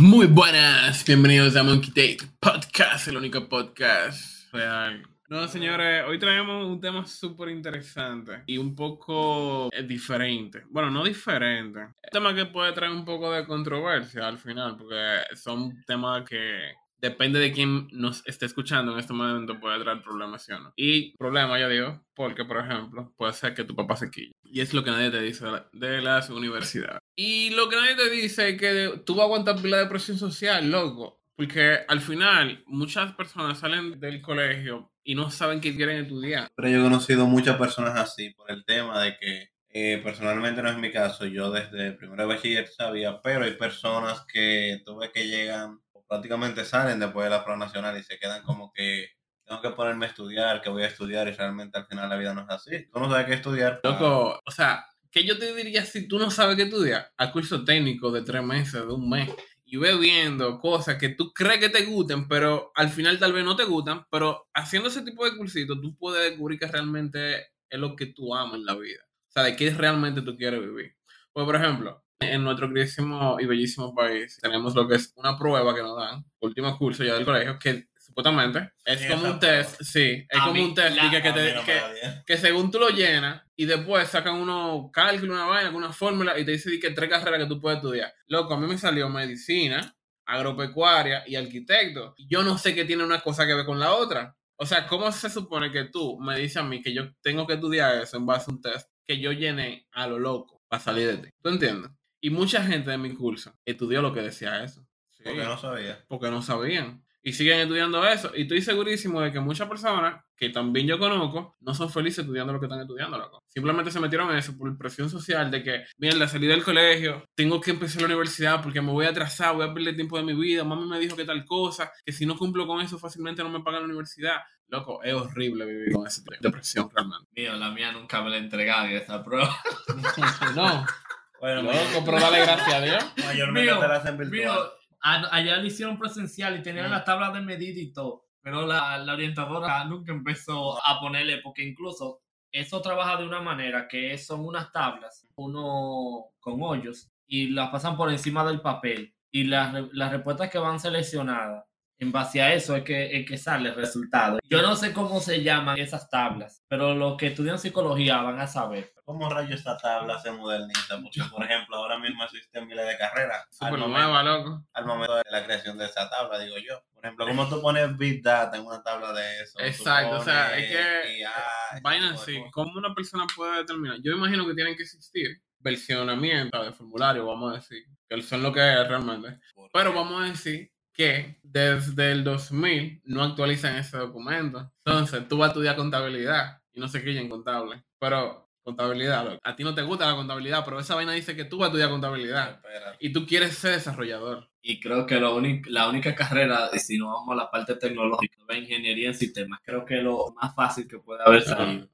Muy buenas, bienvenidos a Monkey Take Podcast, el único podcast real. No, señores, hoy traemos un tema súper interesante y un poco eh, diferente. Bueno, no diferente. Un tema que puede traer un poco de controversia al final, porque son temas que depende de quién nos esté escuchando en este momento, puede traer problemas, ¿sí o no? Y problema, ya digo, porque, por ejemplo, puede ser que tu papá se quille. Y es lo que nadie te dice de las universidades. Y lo que nadie te dice es que tú vas a aguantar pila de presión social, loco. Porque al final, muchas personas salen del colegio y no saben qué quieren estudiar. Pero yo he conocido muchas personas así por el tema de que eh, personalmente no es mi caso. Yo desde el primer bachiller sabía, pero hay personas que tuve que llegan prácticamente salen después de la prueba nacional y se quedan como que tengo que ponerme a estudiar, que voy a estudiar y realmente al final la vida no es así. Tú no sabes qué estudiar. Loco, o sea, ¿qué yo te diría si tú no sabes qué estudiar? Al curso técnico de tres meses, de un mes. Y ve viendo cosas que tú crees que te gusten, pero al final tal vez no te gustan. Pero haciendo ese tipo de cursitos, tú puedes descubrir que realmente es lo que tú amas en la vida. O sea, de qué realmente tú quieres vivir. Pues, por ejemplo, en nuestro queridísimo y bellísimo país tenemos lo que es una prueba que nos dan, último curso ya del colegio, que supuestamente es como un test, sí, es como un test que, según tú lo llenas y después sacan unos cálculos, una vaina, una fórmula y te dice que tres carreras que tú puedes estudiar. Loco, a mí me salió medicina, agropecuaria y arquitecto. Yo no sé qué tiene una cosa que ver con la otra. O sea, ¿cómo se supone que tú me dices a mí que yo tengo que estudiar eso en base a un test que yo llené a lo loco para salir de ti? ¿Tú entiendes? Y mucha gente de mi curso estudió lo que decía eso. porque no sabía. Porque no sabían. Y siguen estudiando eso. Y estoy segurísimo de que muchas personas, que también yo conozco, no son felices estudiando lo que están estudiando, loco. Simplemente se metieron en eso por presión social de que, la salida del colegio, tengo que empezar la universidad porque me voy a atrasar, voy a perder tiempo de mi vida, mami me dijo que tal cosa, que si no cumplo con eso fácilmente no me pagan la universidad. Loco, es horrible vivir con esa depresión realmente. Mío, la mía nunca me la y esta prueba. no. Bueno, loco, pero dale gracias a Dios. Mayormente te la hacen virtual. allá lo hicieron presencial y tenían mm. las tablas de medida y todo. Pero la, la, orientadora nunca empezó a ponerle, porque incluso eso trabaja de una manera que son unas tablas, uno con hoyos, y las pasan por encima del papel. Y las, las respuestas que van seleccionadas en base a eso es que, es que sale el resultado. Yo no sé cómo se llaman esas tablas, pero los que estudian psicología van a saber. ¿Cómo rayo esta tabla se moderniza? Porque, por ejemplo, ahora mismo existen miles de carreras. Súper nueva, loco. Al momento de la creación de esa tabla, digo yo. Por ejemplo, ¿cómo tú pones Big Data en una tabla de eso? Exacto, o sea, es que... vaina así, ¿cómo una persona puede determinar? Yo imagino que tienen que existir versionamientos de formulario, vamos a decir, que son lo que es realmente. Pero vamos a decir que desde el 2000 no actualizan ese documento. Entonces, tú vas a estudiar contabilidad y no se en contable. Pero contabilidad, a ti no te gusta la contabilidad, pero esa vaina dice que tú vas a estudiar contabilidad y tú quieres ser desarrollador. Y creo que lo la única carrera, si no vamos a la parte tecnológica, la ingeniería en sistemas, creo que es lo más fácil que puede haber salido.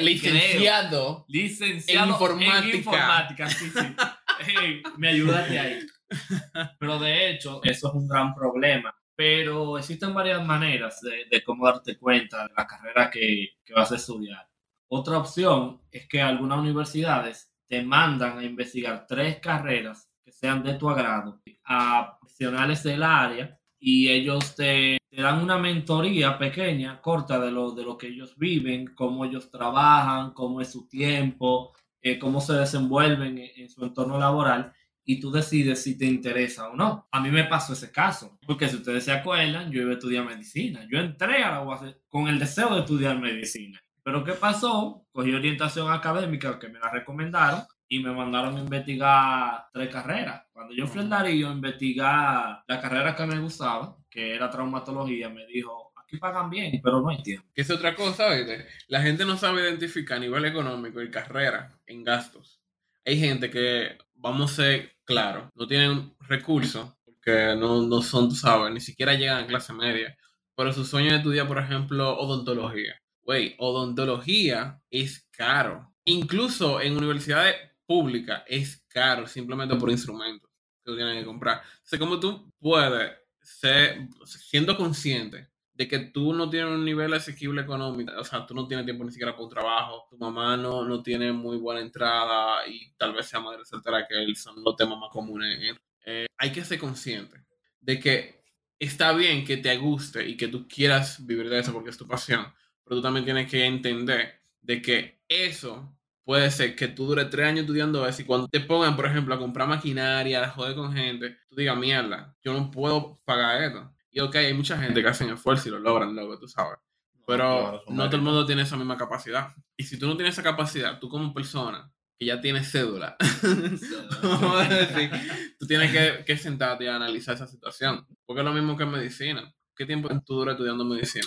licenciado, licenciado en informática. informática sí, sí. me ayudaste ahí. Pero de hecho, eso es un gran problema. Pero existen varias maneras de, cómo darte cuenta de la carrera que, que, vas a estudiar. Otra opción es que algunas universidades te mandan a investigar tres carreras que sean de tu agrado a profesionales del área y ellos te, te, dan una mentoría pequeña, corta de lo, de lo que ellos viven, cómo ellos trabajan, cómo es su tiempo, eh, cómo se desenvuelven en, su entorno laboral y tú decides si te interesa o no. A mí me pasó ese caso, porque si ustedes se acuerdan, yo iba a estudiar medicina. Yo entré a la UAS con el deseo de estudiar medicina. Pero ¿qué pasó? Cogí orientación académica que me la recomendaron y me mandaron a investigar tres carreras. Cuando yo fui al Darío a investigar la carrera que me gustaba, que era traumatología, me dijo, aquí pagan bien, pero no hay tiempo. Que es otra cosa, ¿viste? La gente no sabe identificar a nivel económico y carrera en gastos. Hay gente que vamos a ser claros, no tienen recursos, porque no, no son, tú sabes, ni siquiera llegan a clase media, pero su sueño es estudiar, por ejemplo, odontología. Güey, odontología es caro. Incluso en universidades públicas es caro, simplemente por instrumentos que tienen que comprar. O sea, como tú puedes ser, siendo consciente de que tú no tienes un nivel asequible económico, o sea, tú no tienes tiempo ni siquiera para un trabajo, tu mamá no, no tiene muy buena entrada y tal vez sea madre soltera, que son los temas más comunes eh, hay que ser consciente de que está bien que te guste y que tú quieras vivir de eso porque es tu pasión, pero tú también tienes que entender de que eso puede ser que tú dures tres años estudiando eso y cuando te pongan, por ejemplo, a comprar maquinaria, a joder con gente, tú digas, mierda, yo no puedo pagar esto. Y ok, hay mucha gente que hacen esfuerzo y lo logran, luego, tú sabes. Pero no todo el mundo tiene esa misma capacidad. Y si tú no tienes esa capacidad, tú como persona que ya tienes cédula, tú tienes que, que sentarte y analizar esa situación. Porque es lo mismo que en medicina. ¿Qué tiempo tú duras estudiando medicina?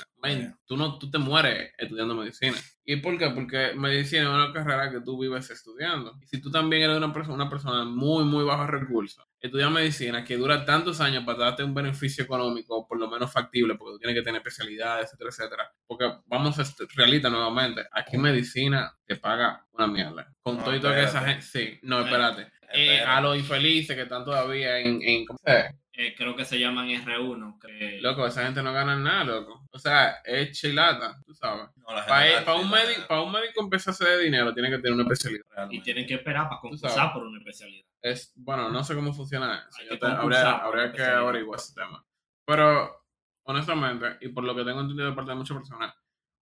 tú, no, tú te mueres estudiando medicina. ¿Y por qué? Porque medicina es una carrera que tú vives estudiando. Y si tú también eres una persona, una persona muy, muy bajo recursos, estudiar medicina que dura tantos años para darte un beneficio económico, por lo menos factible, porque tú tienes que tener especialidades, etcétera, etcétera. Porque vamos a realita nuevamente. Aquí medicina te paga una mierda. Con todo y todo que esa gente. Sí, no, espérate. Eh, a los infelices que están todavía en. en ¿Cómo se eh, creo que se llaman R1. Que... Loco, esa gente no gana nada, loco. O sea, es chilata, tú sabes. para, un médico, para un médico empezar a hacer dinero, tiene que tener una especialidad. Y tienen que esperar para concursar por una especialidad. Es, bueno, no sé cómo funciona eso. habría, que averiguar ese tema. Pero, honestamente, y por lo que tengo entendido de parte de muchas personas,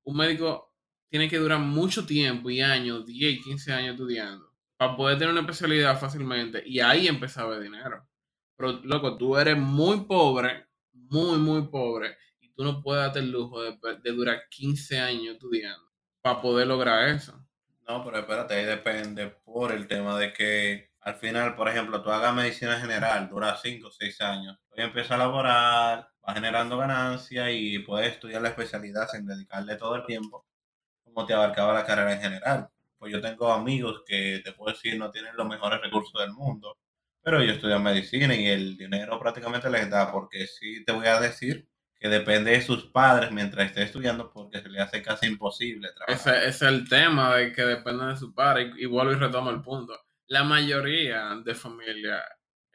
un médico tiene que durar mucho tiempo y años, 10, 15 años estudiando, para poder tener una especialidad fácilmente y ahí empezar a ver dinero. Pero, loco, tú eres muy pobre, muy, muy pobre, y tú no puedes darte el lujo de, durar 15 años estudiando para poder lograr eso. No, pero espérate, ahí depende por el tema de que al final, por ejemplo, tú hagas medicina general, dura 5 o 6 años, hoy empieza a laborar, va generando ganancias y puedes estudiar la especialidad sin dedicarle todo el tiempo, como te abarcaba la carrera en general. Pues yo tengo amigos que te puedo decir no tienen los mejores recursos del mundo, pero yo estudio medicina y el dinero prácticamente les da, porque sí te voy a decir que depende de sus padres mientras esté estudiando, porque se le hace casi imposible trabajar. Ese es el tema de que depende de su padre, y, vuelvo y retomo el punto. La mayoría de familias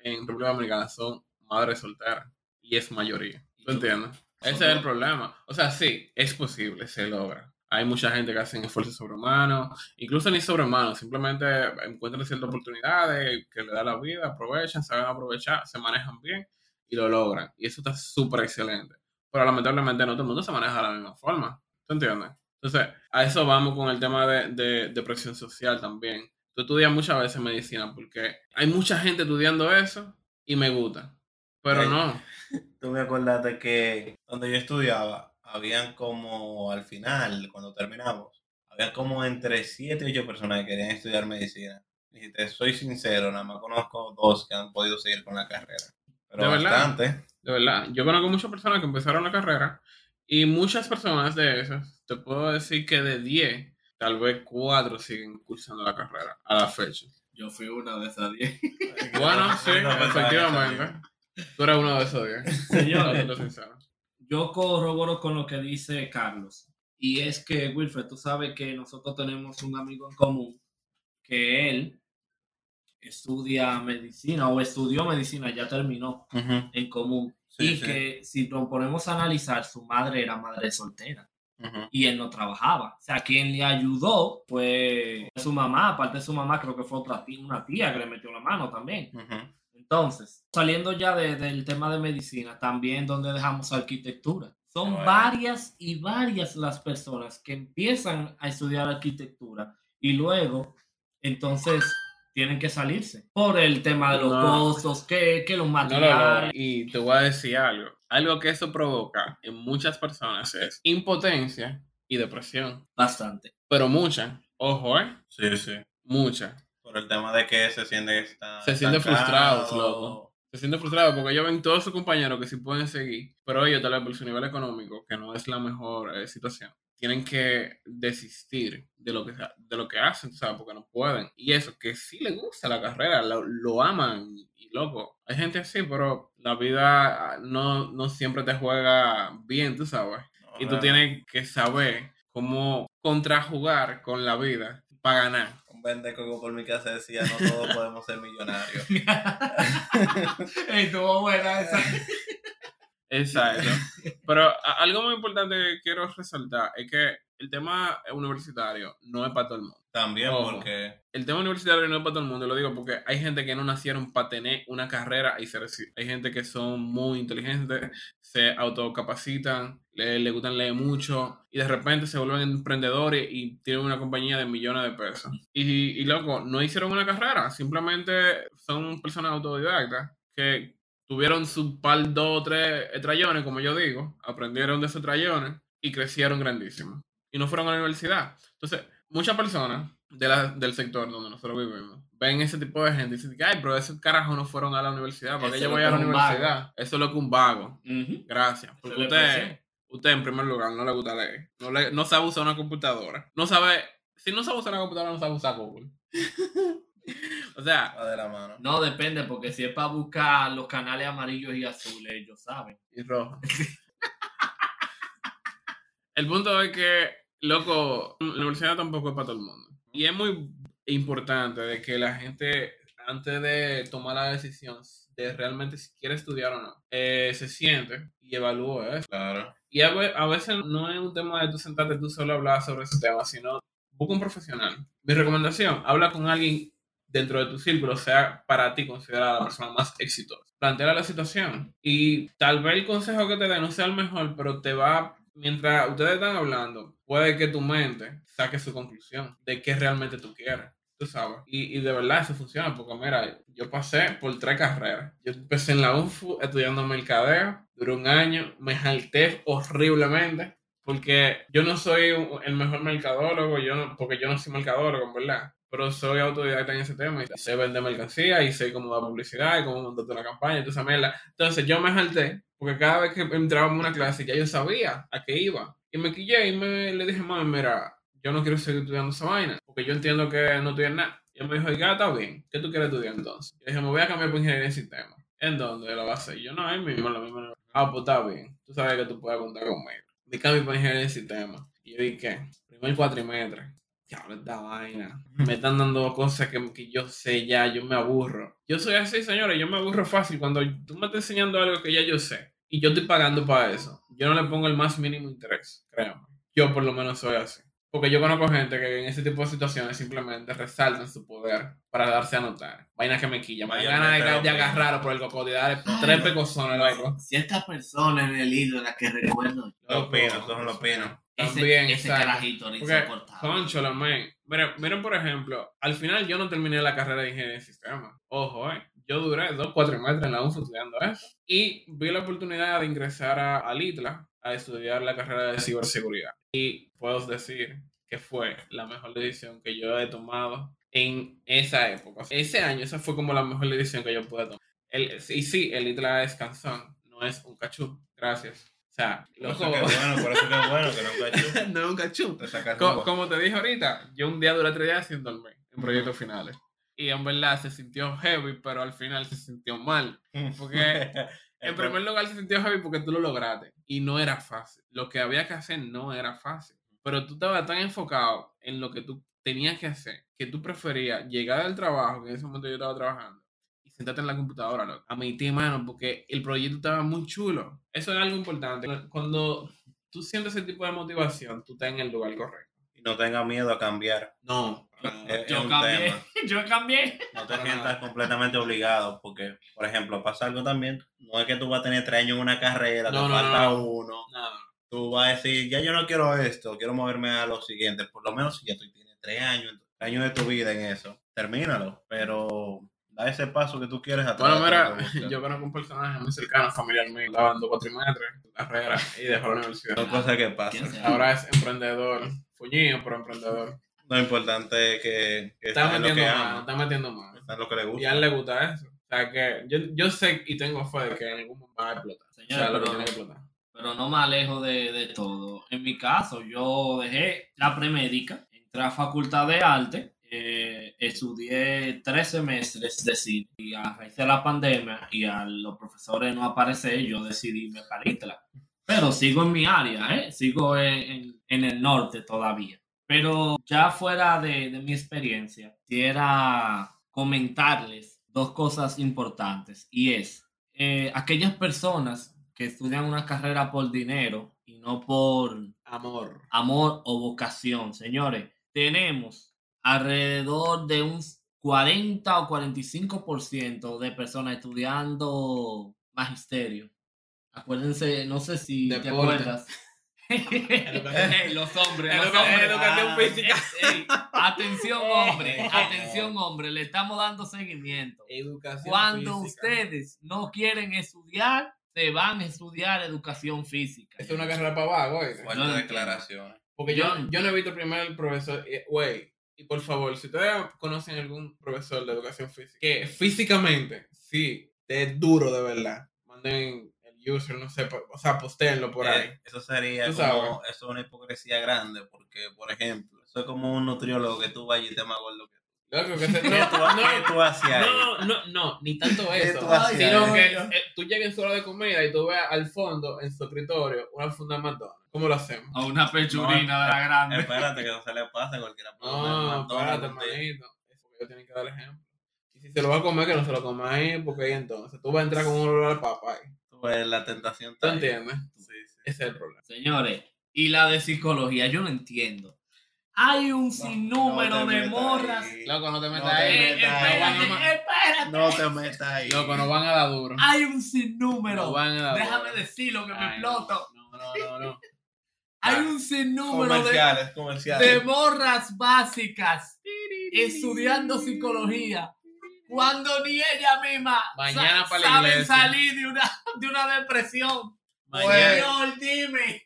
en República Dominicana son madres solteras, y es mayoría. ¿Tú entiendes? Ese es el problema. O sea, sí, es posible, se logra. Hay mucha gente que hace esfuerzos sobrehumanos, incluso ni sobrehumanos, simplemente encuentran ciertas oportunidades que le da la vida, aprovechan, saben aprovechar, se manejan bien y lo logran. Y eso está súper excelente. Pero lamentablemente no todo el mundo se maneja de la misma forma. ¿Tú entiendes? Entonces, a eso vamos con el tema de, de, presión social también. Tú estudias muchas veces medicina porque hay mucha gente estudiando eso y me gusta. Pero no. Tú me acordaste que donde yo estudiaba, habían como al final, cuando terminamos, había como entre 7 y 8 personas que querían estudiar medicina. Y te soy sincero, nada más conozco dos que han podido seguir con la carrera. Pero de bastante. Verdad, de verdad. Yo conozco muchas personas que empezaron la carrera y muchas personas de esas, te puedo decir que de 10, tal vez 4 siguen cursando la carrera a la fecha. Yo fui una de esas 10. Bueno, sí, efectivamente. Tú eres uno de esos 10. Señor. sincero yo corroboro con lo que dice Carlos. Y es que, Wilfred, tú sabes que nosotros tenemos un amigo en común que él estudia medicina o estudió medicina, ya terminó en común. y que si nos ponemos a analizar, su madre era madre soltera. Y él no trabajaba. O sea, quien le ayudó fue su mamá. Aparte de su mamá, creo que fue otra tía, una tía que le metió la mano también. Entonces, saliendo ya del tema de medicina, también donde dejamos arquitectura. Son varias y varias las personas que empiezan a estudiar arquitectura y luego, entonces, tienen que salirse por el tema de los costos, que, que los materiales. y te voy a decir algo. Algo que eso provoca en muchas personas es impotencia y depresión. Bastante. Pero mucha. Ojo, ¿eh? Sí, sí. Mucha. Por el tema de que se siente Se siente frustrado, loco. Se siente frustrado porque ellos ven todos sus compañeros que sí pueden seguir, pero ellos, tal vez por su nivel económico, que no es la mejor eh, situación, tienen que desistir de lo que, de lo que hacen, ¿sabes? Porque no pueden. Y eso, que sí les gusta la carrera, lo, aman y loco. Hay gente así, pero la vida ah, no, no siempre te juega bien, tú sabes. y tú tienes que saber cómo contrajugar con la vida para ganar pendejo por mi casa decía, no todos podemos ser millonarios. Estuvo buena esa. Exacto. Pero algo muy importante que quiero resaltar es que el tema universitario no es para todo el mundo. También Ojo. porque El tema universitario no es para todo el mundo, lo digo porque hay gente que no nacieron para tener una carrera y así. Hay gente que son muy inteligentes, se autocapacitan, le, le gustan leer mucho y de repente se vuelven emprendedores y tienen una compañía de millones de pesos. Y, y loco, no hicieron una carrera, simplemente son personas autodidactas que tuvieron su par, dos o tres trayones, como yo digo, aprendieron de esos trayones y crecieron grandísimos. Y no fueron a la universidad. Entonces, muchas personas de la- del sector donde nosotros vivimos ven ese tipo de gente y dicen, ay, pero esos carajos no fueron a la universidad, ¿para qué Eso yo es voy a la vago. universidad? Eso es lo que un vago. Gracias. Porque usted, usted, en primer lugar, no le gusta leer. No, le- no sabe usar una computadora. No sabe, si no sabe usar una computadora, no sabe usar Google. o sea, va de la mano. No, depende, porque si es para buscar los canales amarillos y azules, ellos saben. y rojo. el punto es que, loco, la universidad tampoco es para todo el mundo. Y es muy importante de que la gente, antes de tomar la decisión de realmente si quiere estudiar o no, eh, se siente y evalúe eso. Claro. Y a, ve- a veces no es un tema de tú sentarte tú solo a hablar sobre ese tema, sino busca un profesional. Mi recomendación, habla con alguien dentro de tu círculo, sea para ti considerada la persona más exitosa. Plantea la situación y tal vez el consejo que te dé no sea el mejor, pero te va, mientras ustedes están hablando, puede que tu mente saque su conclusión de qué realmente tú quieres. Tú sabes. Y, y de verdad eso funciona, porque mira, yo pasé por tres carreras. Yo empecé en la UNFU estudiando mercadeo, duré un año, me jalté horriblemente, porque yo no soy el mejor mercadólogo, yo no, porque yo no soy mercadólogo, verdad, pero soy autodidacta en ese tema y sé vender mercancía y sé cómo dar publicidad y cómo montarte una campaña y mierda. Entonces yo me jalté, porque cada vez que entraba en una clase ya yo sabía a qué iba. Y me quillé y me, le dije, mami, mira, yo no quiero seguir estudiando esa vaina, porque yo entiendo que no estudias nada. Y él me dijo, ya está bien, ¿qué tú quieres estudiar entonces? Yo dije, me voy a cambiar por ingeniería en sistemas. ¿En dónde lo vas a hacer? Y yo, no, ahí mismo, la misma. Ah, pues está bien, tú sabes que tú puedes contar conmigo. Me cambio por ingeniería en sistemas. Y yo dije. Primer cuatrimestre. Diablo, esta vaina. Me están dando cosas que, que yo sé ya, yo me aburro. Yo soy así, señores, yo me aburro fácil. Cuando tú me estás enseñando algo que ya yo sé y yo estoy pagando para eso, yo no le pongo el más mínimo interés, créanme. Yo por lo menos soy así. Porque yo conozco gente que en ese tipo de situaciones simplemente resaltan su poder para darse a notar. Vainas que me quillan. Me ganas de, de agarrarlo por el cocodrilo y darle tres pecosones, loco. Cierta persona en el hilo, la que recuerdo. Los pinos, son los pinos. También, ese carajito men. Miren, miren, por ejemplo, al final yo no terminé la carrera de ingeniería de sistemas. Ojo, eh. Yo duré dos cuatrimestres en la UNFU estudiando eso. Y vi la oportunidad de ingresar a, a Litla a estudiar la carrera de ciberseguridad. Y puedo decir que fue la mejor decisión que yo he tomado en esa época. Ese año, esa fue como la mejor decisión que yo pude tomar. El, y sí, el Litla es canzón, no es un cachú. Gracias. O sea, Por loco. eso que es bueno, por eso que es bueno que no cachú. no es un cachú. Te sacas Co- uva. como te dije ahorita, yo un día duré tres días sin dormir en proyectos finales. Y en verdad se sintió heavy, pero al final se sintió mal. Porque En primer lugar se sintió heavy porque tú lo lograste. Y no era fácil. Lo que había que hacer no era fácil. Pero tú estabas tan enfocado en lo que tú tenías que hacer que tú preferías llegar al trabajo, que en ese momento yo estaba trabajando, y sentarte en la computadora, loco, a meter mano, porque el proyecto estaba muy chulo. Eso es algo importante. Cuando tú sientes ese tipo de motivación, tú estás en el lugar correcto. Y no tenga miedo a cambiar. No. Es, Yo cambié. Yo cambié. No te sientas completamente obligado, porque, por ejemplo, pasa algo también. No es que tú vas a tener tres años en una carrera, No, te no, falta no, no. uno. No. Tú vas a decir, ya yo no quiero esto, quiero moverme a lo siguiente. Por lo menos si ya tú tienes tres años, tres años de tu vida en eso, termínalo. Pero da ese paso que tú quieres atrás. Bueno, mira, yo conozco un personaje muy cercano, familiar mío, cuatrimestres, su carrera y dejó la universidad. Son cosas que ¿Quién pasan. Ahora es emprendedor, fuñido, pero emprendedor. Lo importante es que, que Está está metiendo que mano, ama, está metiendo mano. está en lo que le Y gusta. a él le gusta eso. O sea que yo, yo sé y tengo fe de que en algún momento va a explotar. O sea, Señores, lo que pero, tiene que explotar. pero no me alejo de, de todo. En mi caso, yo dejé la premédica, entré a facultad de arte, eh, estudié tres semestres de cine y a raíz de la pandemia y a los profesores no aparecer, yo decidí irme para. Pero sigo en mi área, ¿eh? sigo en, en- en el norte todavía. Pero ya fuera de, de mi experiencia, quisiera comentarles dos cosas importantes y es eh, aquellas personas que estudian una carrera por dinero y no por Amor. amor o vocación. Señores, tenemos alrededor de un 40 o 45% de personas estudiando magisterio. Acuérdense, no sé si te acuerdas. los hombres, los hombres. Educación Ah, física. atención, hombre, atención, hombre, le estamos dando seguimiento. Educación Cuando física. ustedes no quieren estudiar, se van a estudiar educación física. Es una carrera para abajo, güey. Fuertes No entiendo. declaraciones. Porque yo, Yo- no he visto el primer profesor, eh, güey, y por favor, si ustedes conocen algún profesor de educación física, que físicamente, sí, es duro de verdad, manden el user, no sé, o sea, postéenlo por ahí. Eh, Eso sería como, eso es una hipocresía grande, porque, por ejemplo, es como un nutriólogo que tú vayas y te que tú. Loco, que se- ¿Qué no, tú, no, qué tú hacías ahí? no, no, no, ni tanto ¿Qué eso, tú sino que eh, tú llegas en su hora de comida y tú veas al fondo, en su escritorio, una funda de McDonald's. ¿Cómo lo hacemos? O una pechurina de la grande. Espérate que no se le pase a cualquiera. No, espérate, hermanito. Eso que yo tienen que dar ejemplo. Y si se lo va a comer, que no se lo coma ahí, porque ahí entonces tú vas a entrar con un olor al papá ves la tentación. ¿Tú entiendes? Sí, sí. Ese es el problema. Señores, y la de psicología, yo no entiendo. Hay un sinnúmero no te de morras. ahí. Loco, no te metas No te ahí. Eh, ahí. espérate, espérate. No te metas ahí. Loco, nos van a dar duro. Hay un sinnúmero. van a dar Déjame duro. decirlo que me exploto. No, no, no, no. Hay un sinnúmero de, comerciales, comerciales. de morras básicas estudiando psicología. Cuando ni ella misma Mañana sa- saben salir de una, de una depresión. Mañana- Señor, dime.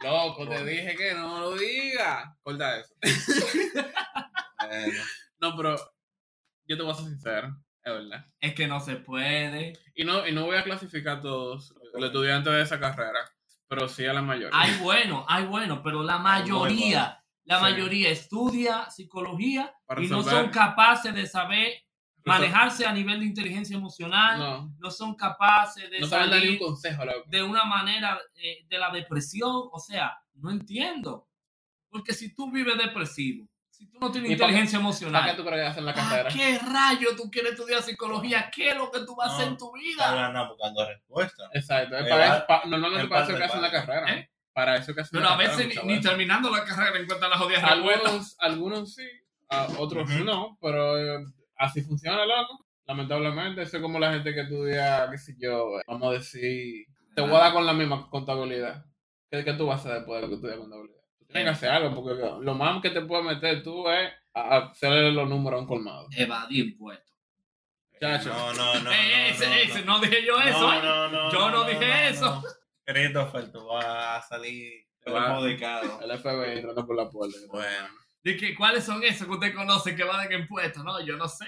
Loco, te dije que no lo diga. Corta eso. Bueno, No, pero yo te voy a ser sincero. Es verdad. Es que no se puede. Y no, y no voy a clasificar a todos los estudiantes de esa carrera, pero sí a la mayoría. Hay bueno, hay bueno, pero la mayoría, la Sí. mayoría estudia psicología Para y no son capaces de saber manejarse a nivel de inteligencia emocional, no, No, son capaces de no saben dar ni un salir consejo, loco. de una manera eh, de la depresión, o sea, no entiendo. Porque si tú vives depresivo, si tú no tienes ¿Y para inteligencia ¿Para emocional, qué tú hacen la ¿para carrera? qué rayo tú quieres estudiar psicología? ¿Qué es lo que tú vas a hacer No, en tu vida? andando buscando respuestas. Exacto. Es para eso, pa- normalmente en para eso que hacen la carrera. ¿Eh? Para eso que hacen Pero la a carrera veces ni, terminando la carrera encuentran las jodidas respuestas. Algunos, algunos sí, a otros no, pero eh, así funciona, loco. Lamentablemente, eso es como la gente que estudia, qué sé yo, eh, vamos a decir, te voy a dar con la misma contabilidad. ¿Qué, qué tú vas a hacer después de que estudias contabilidad? Tú tienes que hacer algo, porque lo más que te puede meter tú es hacerle los números a un colmado. Evadir impuestos. Chacho. No, no, no. Eh, ese, no, ese, no dije yo eso. No, ¿eh? no, no, Yo no dije eso. Christopher, tú vas a salir perjudicado. El FBI entrando por la puerta. Bueno. De que, ¿Cuáles son esos que usted conoce que van en impuestos? No, yo no sé.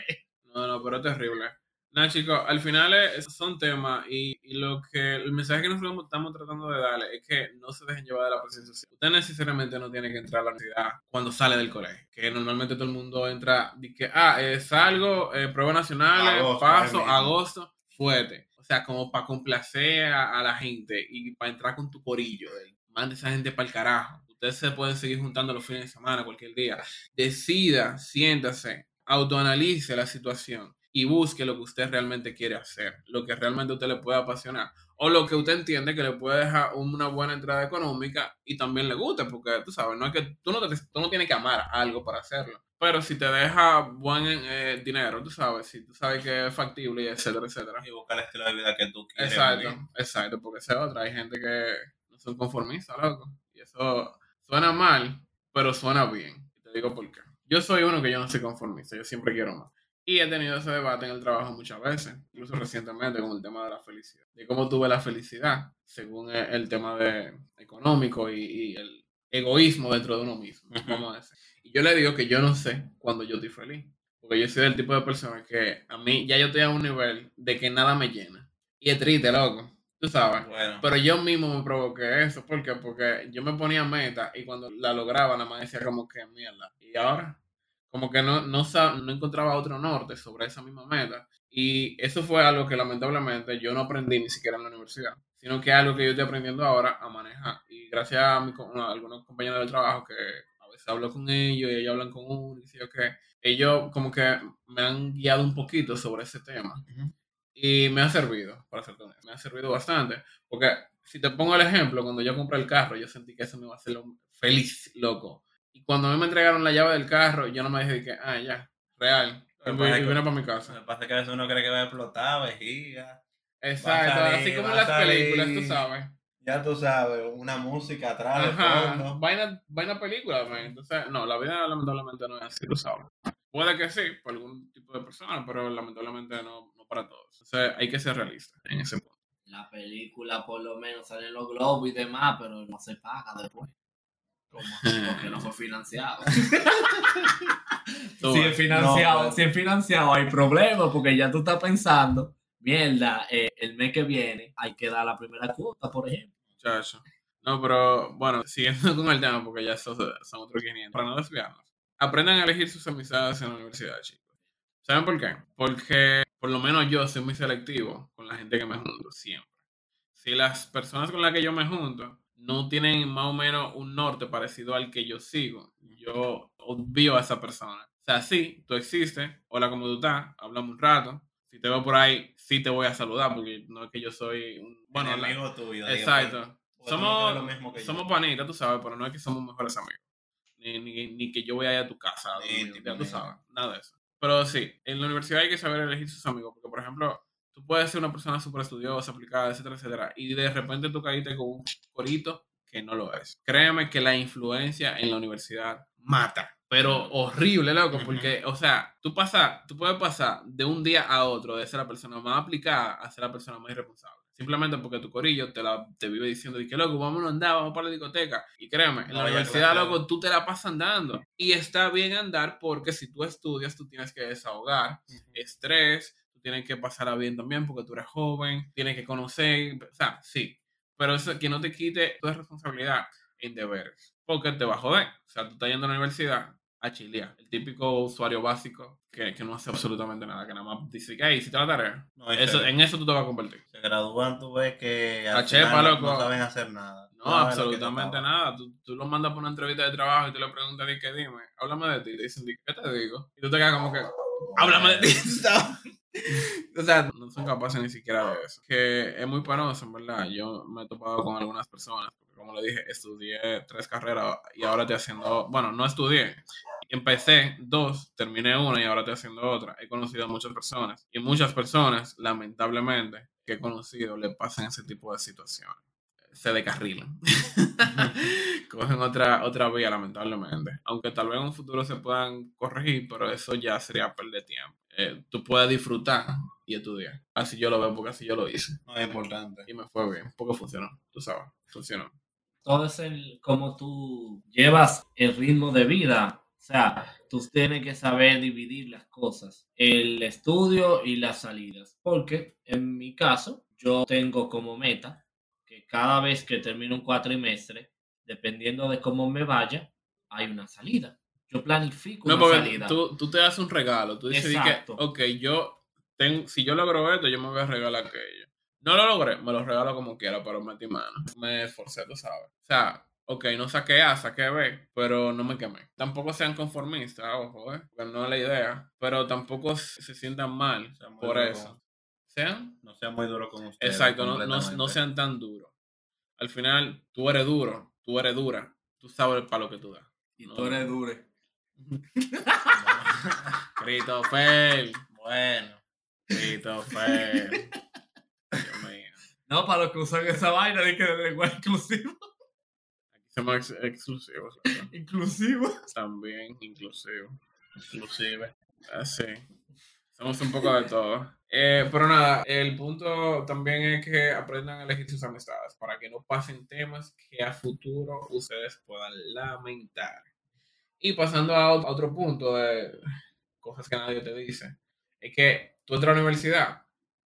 No, no, pero es terrible. Nada, chicos, al final es- son temas y, y lo que el mensaje que nosotros estamos tratando de darle es que no se dejen llevar de la presión social. Usted necesariamente no tiene que entrar a la universidad cuando sale del colegio, que normalmente todo el mundo entra de que, ah, eh, salgo, eh, pruebas nacionales, Agosto, paso, agosto, fuerte. O sea, como para complacer a, a la gente y para entrar con tu corillo. De, mande esa gente para el carajo. Ustedes se pueden seguir juntando los fines de semana, cualquier día. Decida, siéntase, autoanalice la situación y busque lo que usted realmente quiere hacer, lo que realmente a usted le puede apasionar o lo que usted entiende que le puede dejar una buena entrada económica y también le guste, porque tú sabes, no es que tú no, te- tú no tienes que amar algo para hacerlo, pero si te deja buen eh, dinero, tú sabes, si tú sabes que es factible y etcétera, etcétera. Y buscar el estilo de vida que tú quieres. Exacto, vivir. exacto, porque esa es otra, hay gente que no son conformistas, loco, y eso suena mal, pero suena bien, te digo por qué. Yo soy uno que yo no soy conformista, yo siempre quiero más. Y he tenido ese debate en el trabajo muchas veces, incluso recientemente con el tema de la felicidad, de cómo tuve la felicidad según el, el tema de económico y, y el egoísmo dentro de uno mismo, vamos a decir. Y yo le digo que yo no sé cuándo yo estoy feliz, porque yo soy del tipo de persona que a mí ya yo estoy a un nivel de que nada me llena. Y es triste, loco, tú sabes. Bueno, Pero yo mismo me provoqué eso. ¿Por qué? Porque yo me ponía meta y cuando la lograba, nada más decía como que mierda. Y ahora, como que no, no, no encontraba otro norte sobre esa misma meta. Y eso fue algo que lamentablemente yo no aprendí ni siquiera en la universidad, sino que es algo que yo estoy aprendiendo ahora a manejar. Y gracias a, mi a algunos compañeros del trabajo que a veces hablo con ellos y ellos hablan con uno y qué, ellos como que me han guiado un poquito sobre ese tema. Y me ha servido, para ser honesto, me ha servido bastante. Porque si te pongo el ejemplo, cuando yo compré el carro, yo sentí que eso me iba a hacer lo- feliz, loco. Y cuando a mí me entregaron la llave del carro, yo no me dije que, ah, ya, real. Y Lo que- para mi Lo casa. que pasa es que a veces uno cree que va a explotar, vejiga. Exacto, salir, así como en las películas, tú sabes. Ya tú sabes, una música atrás Ajá, vaina, vaina película, man. Entonces, no, la vida lamentablemente no es así, tú sabes. Puede que sí, para algún tipo de persona, pero lamentablemente no, no para todos. Entonces, hay que ser realista en ese punto. La película por lo menos salen los globos y demás, pero no se paga después. ¿Cómo así? Porque no fue financiado. Si es financiado, No, pues. si es financiado hay problemas porque ya tú estás pensando, mierda, eh, el mes que viene hay que dar la primera cuota, por ejemplo. Muchacho. No, pero bueno, siguiendo con el tema, porque ya son, son otros 500. Para no desviarnos. Aprendan a elegir sus amistades en la universidad, chicos. ¿Saben por qué? Porque por lo menos yo soy muy selectivo con la gente que me junto, siempre. Si las personas con las que yo me junto no tienen más o menos un norte parecido al que yo sigo, yo obvio a esa persona. O sea, sí, tú existes, hola, ¿cómo tú estás? Hablamos un rato. Si te veo por ahí, sí te voy a saludar, porque no es que yo soy un... Bueno, amigo tuyo. Exacto. lo Somos, mismo que yo. somos panitas, tú sabes, pero no es que somos mejores amigos. Ni, ni, ni que yo vaya a tu casa, Ni ya tú sabes. Nada de eso. Pero sí, en la universidad hay que saber elegir sus amigos, porque por ejemplo, tú puedes ser una persona súper estudiosa, aplicada, etcétera, etcétera, y de repente tú caíste con un corito que no lo es. Créeme que la influencia en la universidad mata. Pero horrible, loco, porque, o sea, tú pasas, tú puedes pasar de un día a otro de ser la persona más aplicada a ser la persona más irresponsable. Simplemente porque tu corillo te, la, te vive diciendo que, loco, vámonos a andar, vamos para la discoteca. Y créeme, en No la universidad, clase. loco, tú te la pasas andando. Y está bien andar porque si tú estudias, tú tienes que desahogar estrés, tú tienes que pasarla bien también porque tú eres joven, tienes que conocer, o sea, sí, pero eso que no te quite tu responsabilidad en deberes, porque te va a joder. O sea, tú estás yendo a la universidad a chilear, el típico usuario básico que, que no hace absolutamente nada, que nada más dice que, hey, hiciste la tarea, No, eso, en eso tú te vas a convertir. se gradúan, tú ves que al La chepa, final no- loco. no saben hacer nada. No, absolutamente nada. Tú, tú lo mandas por una entrevista de trabajo y tú le preguntas, que dime, háblame de ti. Y te dicen, "Di, ¿qué te digo? Y tú te quedas como que, háblame de ti. o sea, no son capaces ni siquiera de eso. Que es muy penoso, en verdad. Yo me he topado con algunas personas, como le dije, estudié tres carreras y ahora estoy haciendo, bueno, no estudié. Empecé dos, terminé una y ahora estoy haciendo otra. He conocido a muchas personas y muchas personas, lamentablemente, que he conocido, le pasan ese tipo de situaciones. Se descarrilan. Cogen otra, otra vía, lamentablemente. Aunque tal vez en un futuro se puedan corregir, pero eso ya sería perder tiempo. Eh, tú puedes disfrutar y estudiar. Así yo lo veo, porque así yo lo hice. No es importante. Y me fue bien, porque funcionó. Tú sabes, funcionó. Todo es el cómo tú llevas el ritmo de vida. O sea, tú tienes que saber dividir las cosas, el estudio y las salidas. Porque en mi caso, yo tengo como meta que cada vez que termino un cuatrimestre, dependiendo de cómo me vaya, hay una salida. Yo planifico No, una porque salida. tú, tú te das un regalo. Tú dices que, ok, yo, tengo, si yo logro esto, yo me voy a regalar aquello. No lo logré, me lo regalo como quiera, pero metí mano. Me esforcé, tú sabes. O sea, ok, no saqué A, saqué B, pero no me quemé. Tampoco sean conformistas, ojo, ¿eh? Porque no es la idea. Pero tampoco se sientan mal por duro eso. ¿Sean? No sean muy duros con ustedes. Exacto, no, no, no sean tan duros. Al final, tú eres duro, tú eres dura, tú sabes para lo que tú das. y tú eres dure. Christopher, Bueno, Christopher. No, para los que usan esa vaina de que de lenguaje inclusivo. Aquí somos ex- exclusivos. ¿verdad? Inclusivo. También inclusivos. inclusive. Así. Somos un poco de todo. Eh, pero nada, el punto también es que aprendan a elegir sus amistades para que no pasen temas que a futuro ustedes puedan lamentar. Y pasando a otro punto de cosas que nadie te dice, es que tú entras a la universidad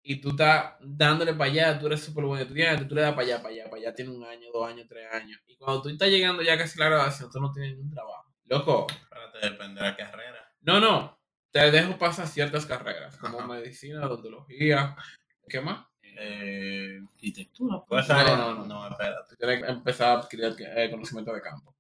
y tú estás dándole para allá, tú eres súper buen estudiante, tú le das para allá, para allá, para allá, tiene un año, dos años, tres años. Y cuando tú estás llegando ya casi a la graduación, tú no tienes ningún trabajo. Loco, Espérate, depende de la carrera. no, no. Te dejo pasar ciertas carreras, como Ajá. medicina, odontología. ¿Qué más? Eh, Arquitectura. pues, No, no, no. no, espérate. Tú tienes que empezar a adquirir eh, conocimiento de campo.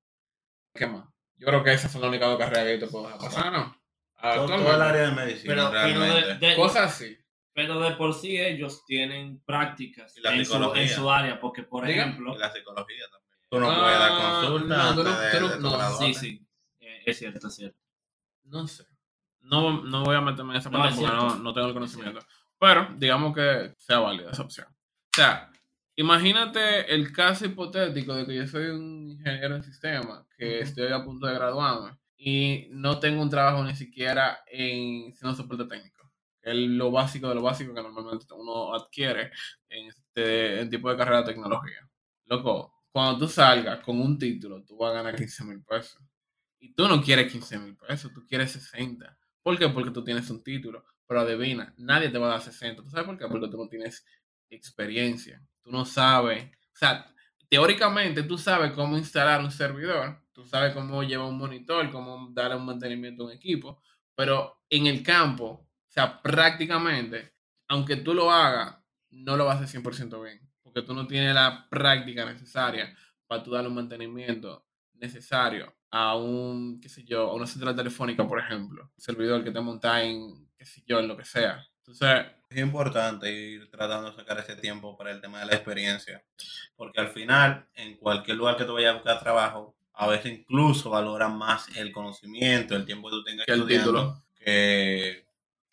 ¿Qué más? Yo creo que esas son las únicas dos carreras que yo te puedo dejar pasar, ¿no? Todo, todo el área de medicina, Pero, pero, realmente. de, de- Cosas así. Pero de por sí ellos tienen prácticas en su, en su área, porque por Diga. ejemplo, Y la psicología también. Tú no puedes Ah, dar consulta no, no- no- no, sí, sí, Es cierto, es cierto. No sé. No, no voy a meterme en esa parte porque no, no, tengo el conocimiento. Pero digamos que sea válida esa opción. O sea, imagínate el caso hipotético de que yo soy un ingeniero en sistema, que estoy a punto de graduarme y no tengo un trabajo ni siquiera en siendo soporte técnico. Es lo básico de lo básico que normalmente uno adquiere en este en tipo de carrera de tecnología. Loco, cuando tú salgas con un título, tú vas a ganar 15 mil pesos. Y tú no quieres 15 mil pesos, tú quieres 60. ¿Por qué? Porque tú tienes un título. Pero adivina, nadie te va a dar 60. ¿Tú sabes por qué? Porque tú no tienes experiencia. Tú no sabes. O sea, teóricamente tú sabes cómo instalar un servidor, tú sabes cómo llevar un monitor, cómo darle un mantenimiento a un equipo. Pero en el campo, sea, prácticamente, aunque tú lo hagas, no lo vas a hacer 100% bien. Porque tú no tienes la práctica necesaria para tú darle un mantenimiento necesario a un, qué sé yo, a una central telefónica, por ejemplo, un servidor que te monta en, qué sé yo, en lo que sea. Entonces, es importante ir tratando de sacar ese tiempo para el tema de la experiencia, porque al final, en cualquier lugar que tú vayas a buscar trabajo, a veces incluso valoran más el conocimiento, el tiempo que tú tengas que el título. Que,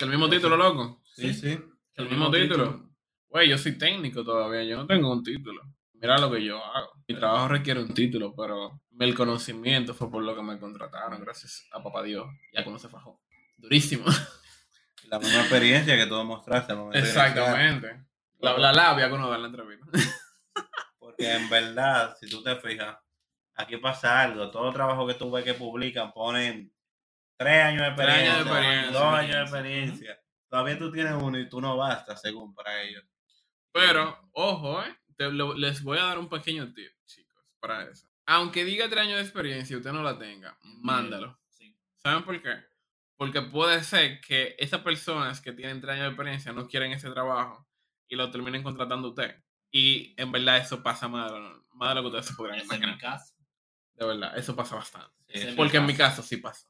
que el mismo título, loco. Sí, sí. Que el mismo título. Güey, yo soy técnico todavía, yo no tengo un título. Mira lo que yo hago. Mi trabajo requiere un título, pero el conocimiento fue por lo que me contrataron, gracias a papá Dios. Ya como se fajó. Durísimo. La misma experiencia que tú demostraste. Exactamente. La, la, labia que uno da en la entrevista. Porque en verdad, si tú te fijas, aquí pasa algo. Todo trabajo que tú ves que publican ponen tres años de experiencia, años de experiencia dos años de experiencia. Todavía tú tienes uno y tú no basta, según para ellos. Pero, ojo, ¿eh? les voy a dar un pequeño tip, chicos, para eso. Aunque diga tres años de experiencia y usted no la tenga, mándalo. ¿Saben por qué? Porque puede ser que esas personas que tienen tres años de experiencia no quieren ese trabajo y lo terminen contratando usted. Y en verdad eso pasa más de lo, más de lo que ustedes se podrían imaginar. En mi caso. De verdad, eso pasa bastante. porque en mi caso sí pasó.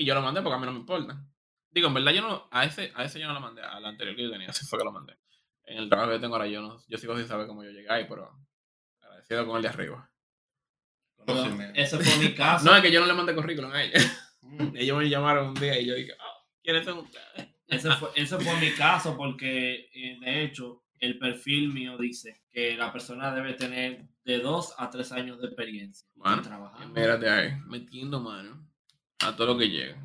Y yo lo mandé porque a mí no me importa. Digo, en verdad yo no, a ese, a ese yo no lo mandé, al anterior que yo tenía, así fue que lo mandé. En el trabajo que tengo ahora yo no, yo sigo sin saber cómo yo llegué ahí, pero agradecido con el de arriba. ese fue mi caso. No, es que yo no le mandé currículum a ella. Mm. Ellos me llamaron un día y yo dije, oh, ¿quiénes son ustedes? Ese fue, ese fue mi caso porque, eh, de hecho, el perfil mío dice que la persona debe tener de dos a tres años de experiencia bueno, trabajando. Mírate ahí, metiendo mano a todo lo que llega.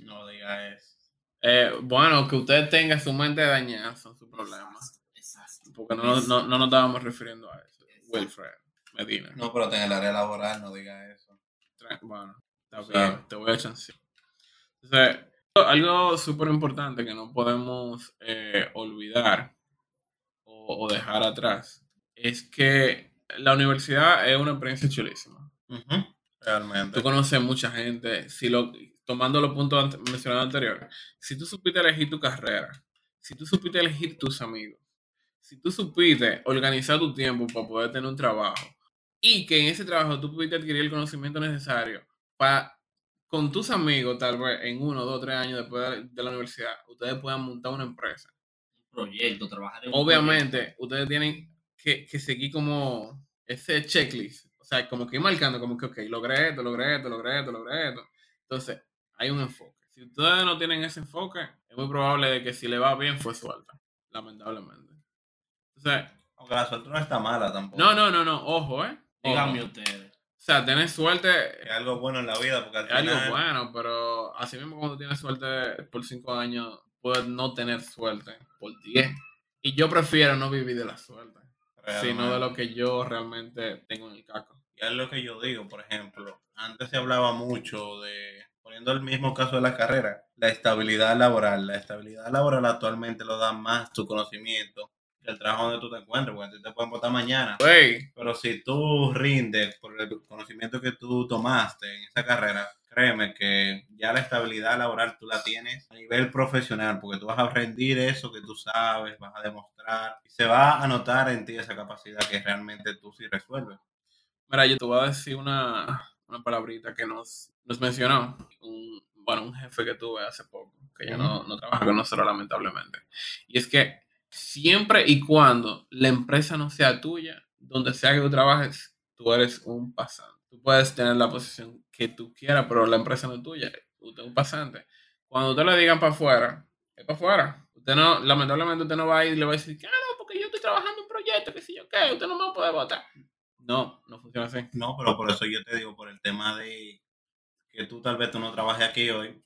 No diga eso. Eh, bueno, que usted tenga su mente dañada son su problema. Exacto. Porque no, no, no, nos estábamos refiriendo a eso. Wilfred Medina. No, pero en el área laboral no diga eso. Bueno, te voy a chancear. Entonces, algo súper importante que no podemos eh, olvidar o, dejar atrás es que la universidad es una experiencia chulísima. Realmente. Tú conoces mucha gente. Si lo, tomando los puntos mencionados anteriores, si tú supiste elegir tu carrera, si tú supiste elegir tus amigos, si tú supiste organizar tu tiempo para poder tener un trabajo y que en ese trabajo tú pudiste adquirir el conocimiento necesario para con tus amigos, tal vez en uno, dos, tres años después de la universidad, ustedes puedan montar una empresa. Un proyecto, trabajar en Obviamente, ustedes tienen que, que, seguir como ese checklist. Sea, como que ir marcando, como que, ok, logré esto, logré esto, logré esto, logré esto. Entonces, hay un enfoque. Si ustedes no tienen ese enfoque, es muy probable de que si le va bien fue suelta, lamentablemente. Entonces, aunque la suerte no está mala tampoco. No, no, no, no, ojo, ¿eh? Díganme ustedes. O sea, tener suerte. Es algo bueno en la vida. Porque al es algo bueno, pero así mismo cuando tienes suerte por cinco años, puedes no tener suerte por diez. Y yo prefiero no vivir de la suerte, sino de lo que yo realmente tengo en el caco. Y es lo que yo digo, por ejemplo. Antes se hablaba mucho de, poniendo el mismo caso de la carrera, la estabilidad laboral. La estabilidad laboral actualmente lo da más tu conocimiento el trabajo donde tú te encuentres, porque te pueden votar mañana. Pero si tú rindes por el conocimiento que tú tomaste en esa carrera, créeme que ya la estabilidad laboral tú la tienes a nivel profesional, porque tú vas a rendir eso que tú sabes, vas a demostrar y se va a notar en ti esa capacidad que realmente tú sí resuelves. Mira, yo te voy a decir una, una palabrita que nos, nos mencionó un, bueno, un jefe que tuve hace poco, que ya no, no trabaja con nosotros lamentablemente. Y es que siempre y cuando la empresa no sea tuya, donde sea que tú trabajes, tú eres un pasante. Tú puedes tener la posición que tú quieras, pero la empresa no es tuya. Usted es un pasante. Cuando usted le digan para afuera, es para afuera. Usted no, lamentablemente usted no va a ir y le va a decir, ah, no, porque yo estoy trabajando en un proyecto, que si yo qué, usted no me va a poder votar. No, no funciona así. No, pero por eso yo te digo, por el tema de que tú tal vez tú no trabajes aquí hoy,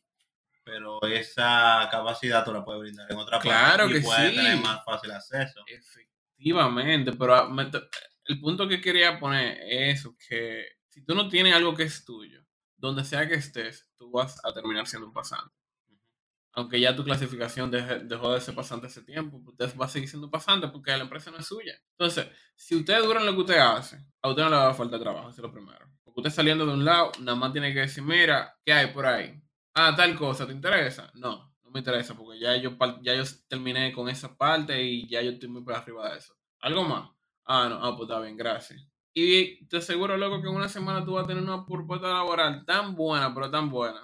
pero esa capacidad tú la puedes brindar en otra claro parte que y puedes sí. tener más fácil acceso. Efectivamente, pero ah, el punto que quería poner es que si tú no tienes algo que es tuyo, donde sea que estés, tú vas a terminar siendo un pasante. Aunque ya tu clasificación dejó de ser pasante hace tiempo, usted va a seguir siendo pasante porque la empresa no es suya. Entonces, si usted dura en lo que usted hace, a usted no le va a faltar trabajo, eso es lo primero. Porque usted saliendo de un lado, nada más tiene que decir, mira, ¿qué hay por ahí? Ah, tal cosa, ¿te interesa? No, no me interesa porque ya yo, ya yo terminé con esa parte y ya yo estoy muy por arriba de eso. ¿Algo más? Ah, no, ah, pues está bien, gracias. Y te aseguro, loco, que en una semana tú vas a tener una propuesta laboral tan buena, pero tan buena,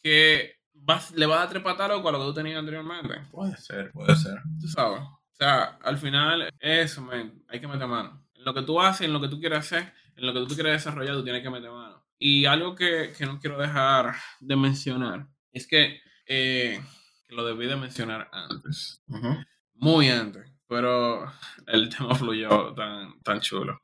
que vas, le vas a dar tres loco a lo que tú tenías anteriormente. Puede ser, puede ser. Tú sabes. O sea, al final, eso, man, hay que meter mano. En lo que tú haces, en lo que tú quieres hacer, en lo que tú quieres desarrollar, tú tienes que meter mano. Y algo que, que no quiero dejar de mencionar es que, eh, que lo debí de mencionar antes. Muy antes. Pero el tema fluyó tan, tan chulo.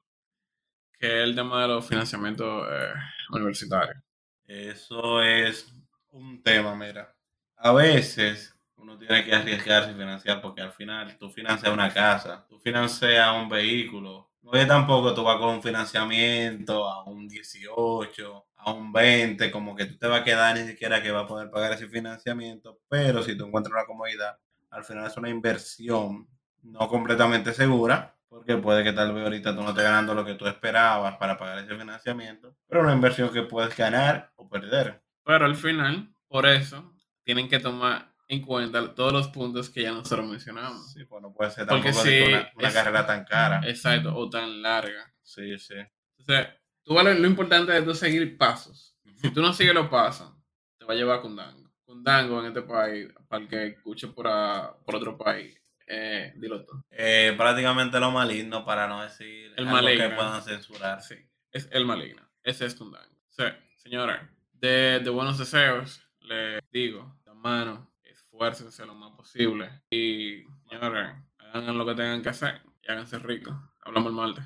Que es el tema de los financiamientos eh, universitarios. Eso es un tema, mira. A veces uno tiene que arriesgarse y financiar porque al final tú financias una casa, tú financias un vehículo. No es tampoco tú vas con un financiamiento a un 18, a un 20, como que tú te vas a quedar ni siquiera que vas a poder pagar ese financiamiento, pero si tú encuentras una comodidad, al final es una inversión no completamente segura, porque puede que tal vez ahorita tú no estés ganando lo que tú esperabas para pagar ese financiamiento, pero una inversión que puedes ganar o perder. Pero al final, por eso, tienen que tomar en cuenta todos los puntos que ya nosotros mencionamos. Sí, pues no puede ser Porque tampoco de que sí, una, una es- carrera tan cara. Exacto, o tan larga. Sí, sí. Entonces, tú vale, lo importante es tú seguir pasos. Si tú no sigues los pasos, te va a llevar a Cundango. Cundango en este país, para el que escuche por, a- por otro país, eh, dilo tú. Eh, prácticamente lo maligno para no decir El algo que maligno. puedan censurar. Sí, es el maligno. Ese es Cundango. Sí, señora, de, de buenos deseos, le digo, de mano, esfuércense lo más posible. Y, señores, hagan lo que tengan que hacer y háganse ricos. Hablamos el martes.